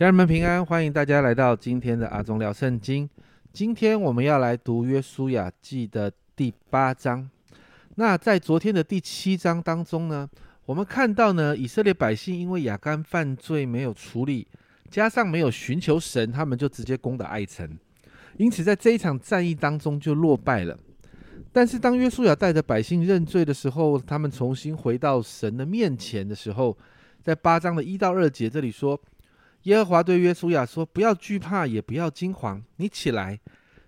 家人们平安，欢迎大家来到今天的阿忠聊圣经。今天我们要来读约书亚记的第八章。那在昨天的第七章当中呢，我们看到呢，以色列百姓因为亚干犯罪没有处理，加上没有寻求神，他们就直接攻打爱城，因此在这一场战役当中就落败了。但是当约书亚带着百姓认罪的时候，他们重新回到神的面前的时候，在八章的一到二节这里说。耶和华对约书亚说：“不要惧怕，也不要惊慌。你起来，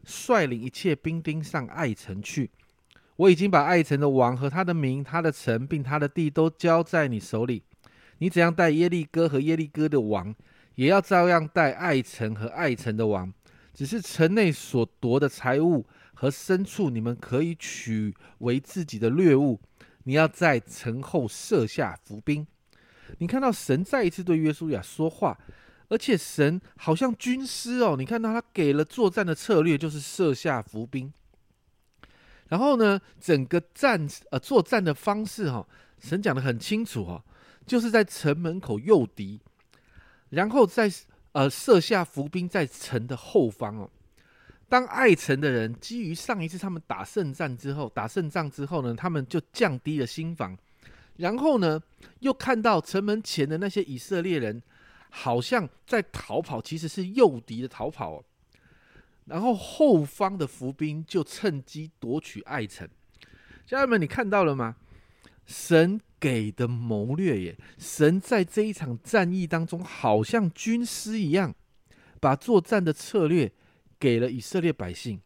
率领一切兵丁上爱城去。我已经把爱城的王和他的名、他的城并他的地都交在你手里。你怎样带耶利哥和耶利哥的王，也要照样带爱城和爱城的王。只是城内所夺的财物和牲畜，你们可以取为自己的掠物。你要在城后设下伏兵。你看到神再一次对约书亚说话。”而且神好像军师哦，你看到他给了作战的策略，就是设下伏兵。然后呢，整个战呃作战的方式哈，神讲的很清楚哈，就是在城门口诱敌，然后在呃设下伏兵在城的后方哦。当爱城的人基于上一次他们打胜战之后，打胜仗之后呢，他们就降低了心防，然后呢，又看到城门前的那些以色列人。好像在逃跑，其实是诱敌的逃跑。然后后方的伏兵就趁机夺取爱城。家人们，你看到了吗？神给的谋略耶！神在这一场战役当中，好像军师一样，把作战的策略给了以色列百姓。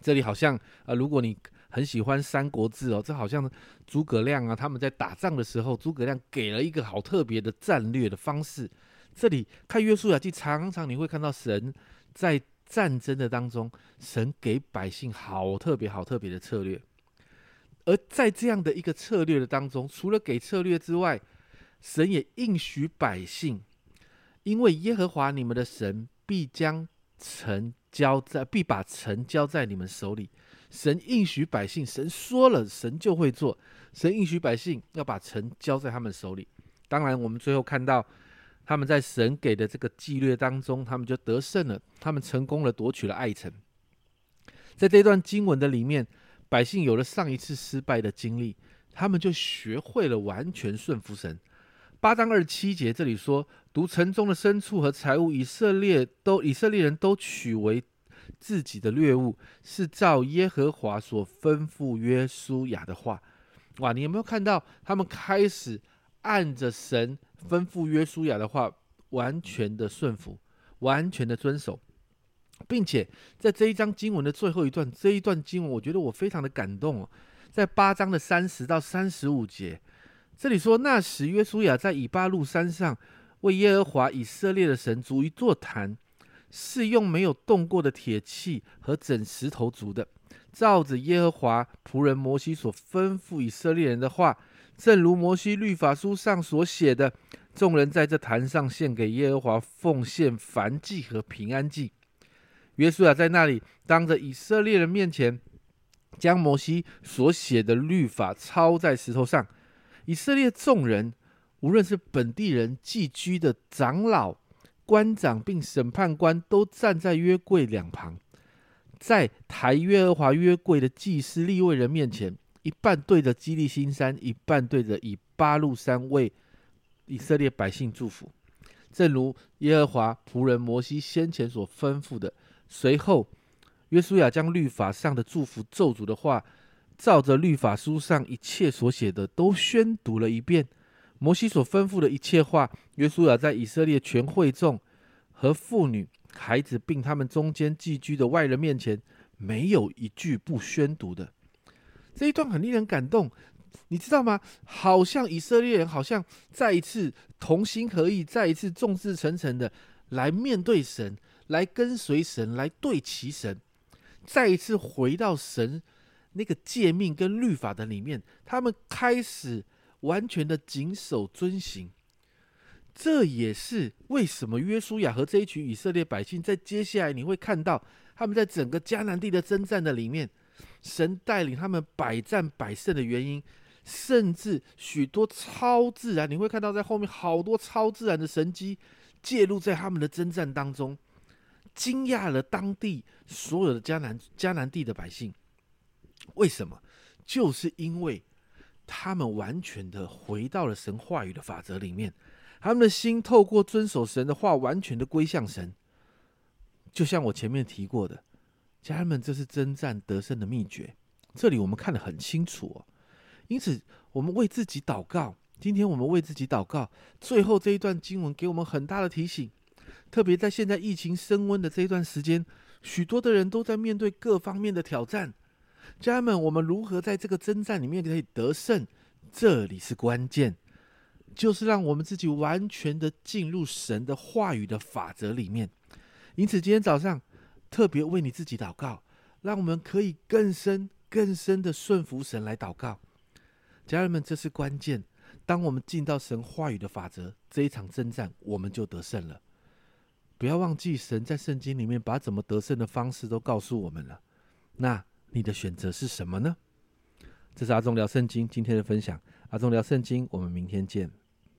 这里好像啊，如果你很喜欢《三国志》哦，这好像诸葛亮啊，他们在打仗的时候，诸葛亮给了一个好特别的战略的方式。这里看约书亚记，常常你会看到神在战争的当中，神给百姓好特别、好特别的策略。而在这样的一个策略的当中，除了给策略之外，神也应许百姓，因为耶和华你们的神必将城交在，必把城交在你们手里。神应许百姓，神说了，神就会做。神应许百姓要把城交在他们手里。当然，我们最后看到。他们在神给的这个纪律当中，他们就得胜了，他们成功了夺取了爱城。在这段经文的里面，百姓有了上一次失败的经历，他们就学会了完全顺服神。八章二十七节这里说：“读城中的牲畜和财物，以色列都以色列人都取为自己的掠物，是照耶和华所吩咐约书亚的话。”哇，你有没有看到他们开始按着神？吩咐约书亚的话，完全的顺服，完全的遵守，并且在这一章经文的最后一段，这一段经文，我觉得我非常的感动哦。在八章的三十到三十五节，这里说：那时约书亚在以巴路山上为耶和华以色列的神筑一座坛，是用没有动过的铁器和整石头筑的，照着耶和华仆人摩西所吩咐以色列人的话。正如摩西律法书上所写的，众人在这坛上献给耶和华奉献燔祭和平安祭。约书亚在那里当着以色列人面前，将摩西所写的律法抄在石头上。以色列众人，无论是本地人、寄居的长老、官长，并审判官，都站在约柜两旁，在抬约和华约柜的祭司立位人面前。一半对着基利新山，一半对着以巴路山，为以色列百姓祝福，正如耶和华仆人摩西先前所吩咐的。随后，约书亚将律法上的祝福咒诅的话，照着律法书上一切所写的，都宣读了一遍。摩西所吩咐的一切话，约书亚在以色列全会众和妇女、孩子，并他们中间寄居的外人面前，没有一句不宣读的。这一段很令人感动，你知道吗？好像以色列人好像再一次同心合意，再一次众志成城的来面对神，来跟随神，来对齐神，再一次回到神那个诫命跟律法的里面，他们开始完全的谨守遵行。这也是为什么约书亚和这一群以色列百姓在接下来你会看到他们在整个迦南地的征战的里面。神带领他们百战百胜的原因，甚至许多超自然，你会看到在后面好多超自然的神机介入在他们的征战当中，惊讶了当地所有的迦南迦南地的百姓。为什么？就是因为他们完全的回到了神话语的法则里面，他们的心透过遵守神的话，完全的归向神。就像我前面提过的，家人们，这是征战得胜的秘诀。这里我们看得很清楚哦。因此，我们为自己祷告。今天我们为自己祷告。最后这一段经文给我们很大的提醒，特别在现在疫情升温的这一段时间，许多的人都在面对各方面的挑战。家人们，我们如何在这个征战里面可以得胜？这里是关键，就是让我们自己完全的进入神的话语的法则里面。因此，今天早上特别为你自己祷告，让我们可以更深、更深的顺服神来祷告。家人们，这是关键。当我们进到神话语的法则，这一场征战我们就得胜了。不要忘记，神在圣经里面把怎么得胜的方式都告诉我们了。那你的选择是什么呢？这是阿忠聊圣经今天的分享。阿忠聊圣经，我们明天见。